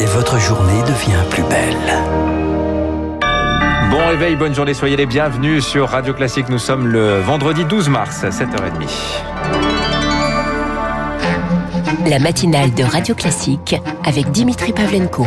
et votre journée devient plus belle. Bon réveil, bonne journée, soyez les bienvenus sur Radio Classique. Nous sommes le vendredi 12 mars à 7h30. La matinale de Radio Classique avec Dimitri Pavlenko.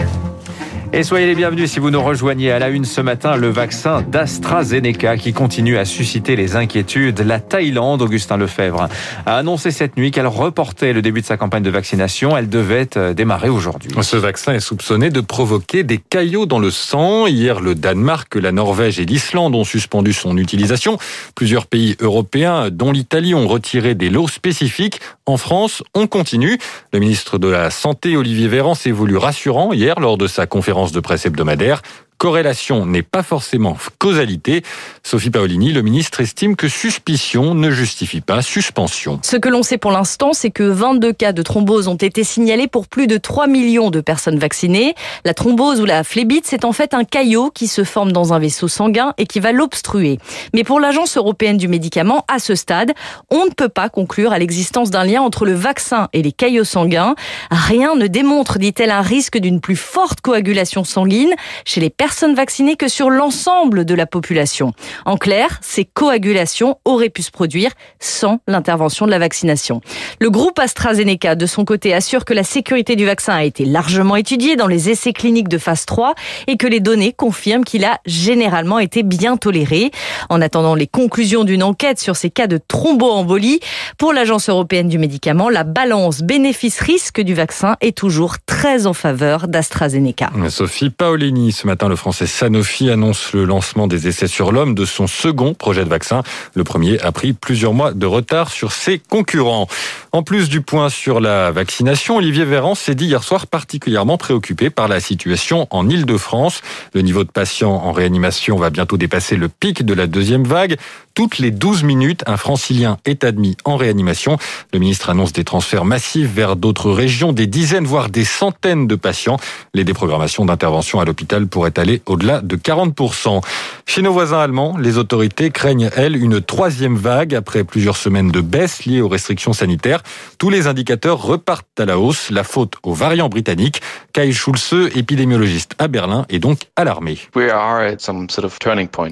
Et soyez les bienvenus si vous nous rejoignez à la une ce matin, le vaccin d'AstraZeneca qui continue à susciter les inquiétudes. La Thaïlande, Augustin Lefebvre, a annoncé cette nuit qu'elle reportait le début de sa campagne de vaccination. Elle devait euh, démarrer aujourd'hui. Ce vaccin est soupçonné de provoquer des caillots dans le sang. Hier, le Danemark, la Norvège et l'Islande ont suspendu son utilisation. Plusieurs pays européens, dont l'Italie, ont retiré des lots spécifiques. En France, on continue. Le ministre de la Santé, Olivier Véran, s'est voulu rassurant hier lors de sa conférence de presse hebdomadaire corrélation n'est pas forcément causalité. Sophie Paolini, le ministre estime que suspicion ne justifie pas suspension. Ce que l'on sait pour l'instant, c'est que 22 cas de thrombose ont été signalés pour plus de 3 millions de personnes vaccinées. La thrombose ou la phlébite, c'est en fait un caillot qui se forme dans un vaisseau sanguin et qui va l'obstruer. Mais pour l'Agence européenne du médicament, à ce stade, on ne peut pas conclure à l'existence d'un lien entre le vaccin et les caillots sanguins. Rien ne démontre, dit-elle, un risque d'une plus forte coagulation sanguine chez les personnes personnes vaccinées que sur l'ensemble de la population. En clair, ces coagulations auraient pu se produire sans l'intervention de la vaccination. Le groupe AstraZeneca, de son côté, assure que la sécurité du vaccin a été largement étudiée dans les essais cliniques de phase 3 et que les données confirment qu'il a généralement été bien toléré. En attendant les conclusions d'une enquête sur ces cas de thromboembolie, pour l'Agence européenne du médicament, la balance bénéfice-risque du vaccin est toujours très en faveur d'AstraZeneca. Sophie Paolini, ce matin, le français Sanofi annonce le lancement des essais sur l'homme de son second projet de vaccin. Le premier a pris plusieurs mois de retard sur ses concurrents. En plus du point sur la vaccination, Olivier Véran s'est dit hier soir particulièrement préoccupé par la situation en Ile-de-France. Le niveau de patients en réanimation va bientôt dépasser le pic de la deuxième vague. Toutes les 12 minutes, un francilien est admis en réanimation. Le ministre annonce des transferts massifs vers d'autres régions, des dizaines voire des centaines de patients. Les déprogrammations d'intervention à l'hôpital pourraient aller au-delà de 40%. Chez nos voisins allemands, les autorités craignent, elles, une troisième vague après plusieurs semaines de baisse liées aux restrictions sanitaires. Tous les indicateurs repartent à la hausse, la faute aux variants britanniques. Kai Schulze, épidémiologiste à Berlin, est donc alarmé.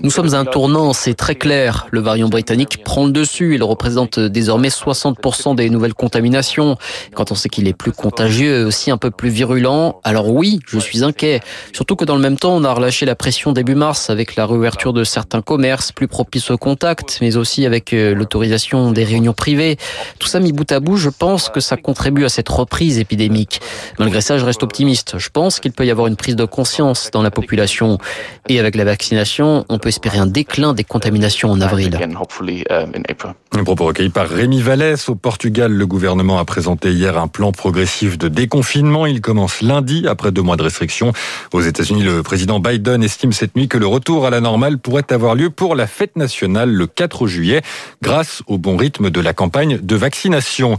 Nous sommes à un tournant, c'est très clair. Le variant britannique prend le dessus. Il représente désormais 60% des nouvelles contaminations. Quand on sait qu'il est plus contagieux aussi un peu plus virulent, alors oui, je suis inquiet. Surtout que dans le même temps, on a relâché la pression début mars avec la réouverture de certains commerces plus propices au contact, mais aussi avec euh, l'autorisation des réunions privées. Tout ça mis bout à bout, je pense que ça contribue à cette reprise épidémique. Malgré ça, je reste optimiste. Je pense qu'il peut y avoir une prise de conscience dans la population. Et avec la vaccination, on peut espérer un déclin des contaminations en avril. Un propos recueilli par Rémi Vallès. Au Portugal, le gouvernement a présenté hier un plan progressif de déconfinement. Il commence lundi, après deux mois de restrictions. Aux États-Unis, le président Biden estime cette nuit que le retour à la normale pourrait avoir lieu pour la fête nationale le 4 juillet, grâce au bon rythme de la campagne de vaccination.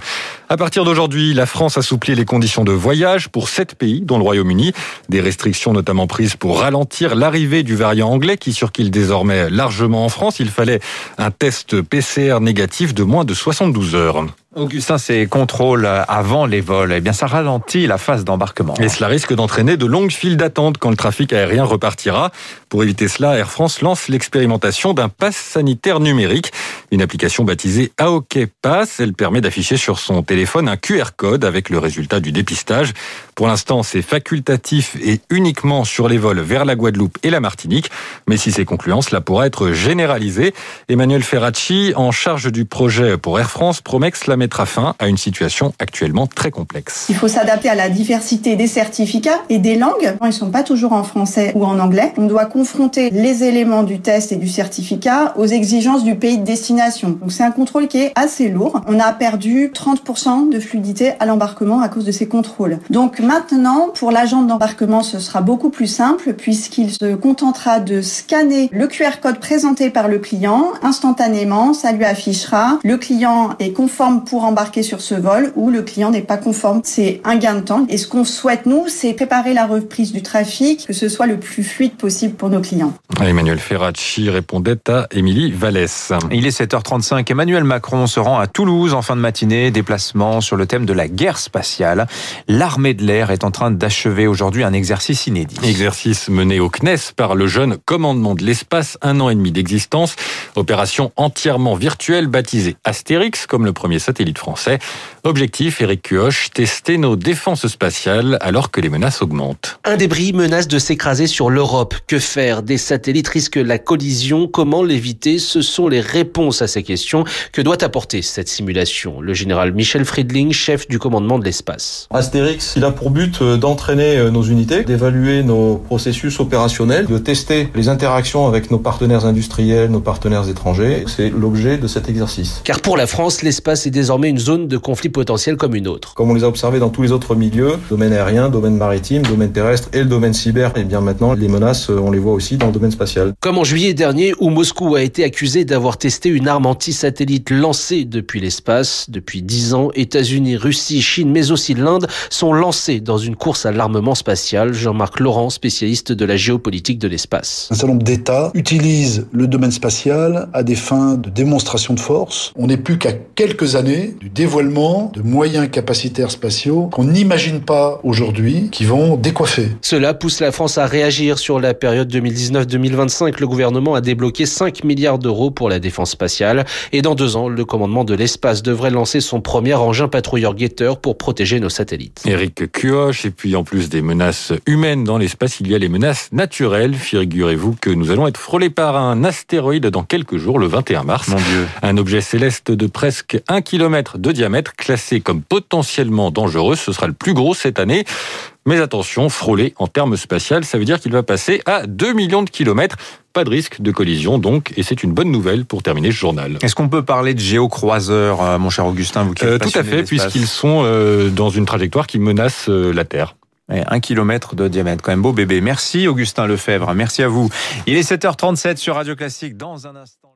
À partir d'aujourd'hui, la France assouplit les conditions de voyage pour sept pays, dont le Royaume-Uni. Des restrictions notamment prises pour ralentir l'arrivée du variant anglais qui circule désormais largement en France. Il fallait un test PCR négatif de moins de 72 heures. Augustin, ces contrôles avant les vols, eh bien, ça ralentit la phase d'embarquement. Et cela risque d'entraîner de longues files d'attente quand le trafic aérien repartira. Pour éviter cela, Air France lance l'expérimentation d'un pass sanitaire numérique. Une application baptisée AOK Pass. Elle permet d'afficher sur son téléphone un QR code avec le résultat du dépistage. Pour l'instant, c'est facultatif et uniquement sur les vols vers la Guadeloupe et la Martinique. Mais si c'est concluant, cela pourra être généralisé. Emmanuel Ferracci, en charge du projet pour Air France, promet que cela mettra fin à une situation actuellement très complexe. Il faut s'adapter à la diversité des certificats et des langues. Ils ne sont pas toujours en français ou en anglais. On doit confronter les éléments du test et du certificat aux exigences du pays de destination. Donc c'est un contrôle qui est assez lourd. On a perdu 30% de fluidité à l'embarquement à cause de ces contrôles. Donc maintenant, pour l'agent d'embarquement, ce sera beaucoup plus simple puisqu'il se contentera de scanner le QR code présenté par le client instantanément. Ça lui affichera. Le client est conforme pour embarquer sur ce vol ou le client n'est pas conforme. C'est un gain de temps. Et ce qu'on souhaite, nous, c'est préparer la reprise du trafic, que ce soit le plus fluide possible pour nos clients. Emmanuel Ferracci répondait à Émilie Vallès. Il est 7h35. Emmanuel Macron se rend à Toulouse en fin de matinée. Déplacement sur le thème de la guerre spatiale. L'armée de l'air est en train d'achever aujourd'hui un exercice inédit. Exercice mené au CNES par le jeune commandement de l'espace, un an et demi d'existence. Opération entièrement virtuelle baptisée Astérix comme le premier satellite français. Objectif, Eric Cuoche, tester nos défenses spatiales alors que les menaces augmentent. Un débris menace de s'écraser sur l'Europe. Que faire? Des satellites risquent la collision. Comment l'éviter? Ce sont les réponses à ces questions que doit apporter cette simulation? Le général Michel Friedling, chef du commandement de l'espace. Astérix, il a pour but euh, d'entraîner euh, nos unités, d'évaluer nos processus opérationnels, de tester les interactions avec nos partenaires industriels, nos partenaires étrangers. C'est l'objet de cet exercice. Car pour la France, l'espace est désormais une zone de conflit potentiel comme une autre. Comme on les a observés dans tous les autres milieux, domaine aérien, domaine maritime, domaine terrestre et le domaine cyber, et bien maintenant les menaces, on les voit aussi dans le domaine spatial. Comme en juillet dernier où Moscou a été accusé d'avoir testé une arme anti-satellite lancée depuis l'espace. Depuis dix ans, États-Unis, Russie, Chine, mais aussi l'Inde sont lancés dans une course à l'armement spatial. Jean-Marc Laurent, spécialiste de la géopolitique de l'espace. Un certain nombre d'États utilisent le domaine spatial à des fins de démonstration de force. On n'est plus qu'à quelques années du dévoilement de moyens capacitaires spatiaux qu'on n'imagine pas aujourd'hui qui vont décoiffer. Cela pousse la France à réagir sur la période 2019-2025. Le gouvernement a débloqué 5 milliards d'euros pour la défense spatiale et dans deux ans, le commandement de l'espace devrait lancer son premier engin patrouilleur guetteur pour protéger nos satellites. Eric Cuoche, et puis en plus des menaces humaines dans l'espace, il y a les menaces naturelles. Figurez-vous que nous allons être frôlés par un astéroïde dans quelques jours, le 21 mars. Mon Dieu. Un objet céleste de presque 1 km de diamètre, classé comme potentiellement dangereux. Ce sera le plus gros cette année. Mais attention, frôler en termes spatial, ça veut dire qu'il va passer à 2 millions de kilomètres. Pas de risque de collision donc, et c'est une bonne nouvelle pour terminer ce journal. Est-ce qu'on peut parler de géocroiseurs, euh, mon cher Augustin, vous qui êtes Euh, tout à fait, puisqu'ils sont euh, dans une trajectoire qui menace euh, la Terre. Un kilomètre de diamètre, quand même beau bébé. Merci Augustin Lefebvre, merci à vous. Il est 7h37 sur Radio Classique. Dans un instant.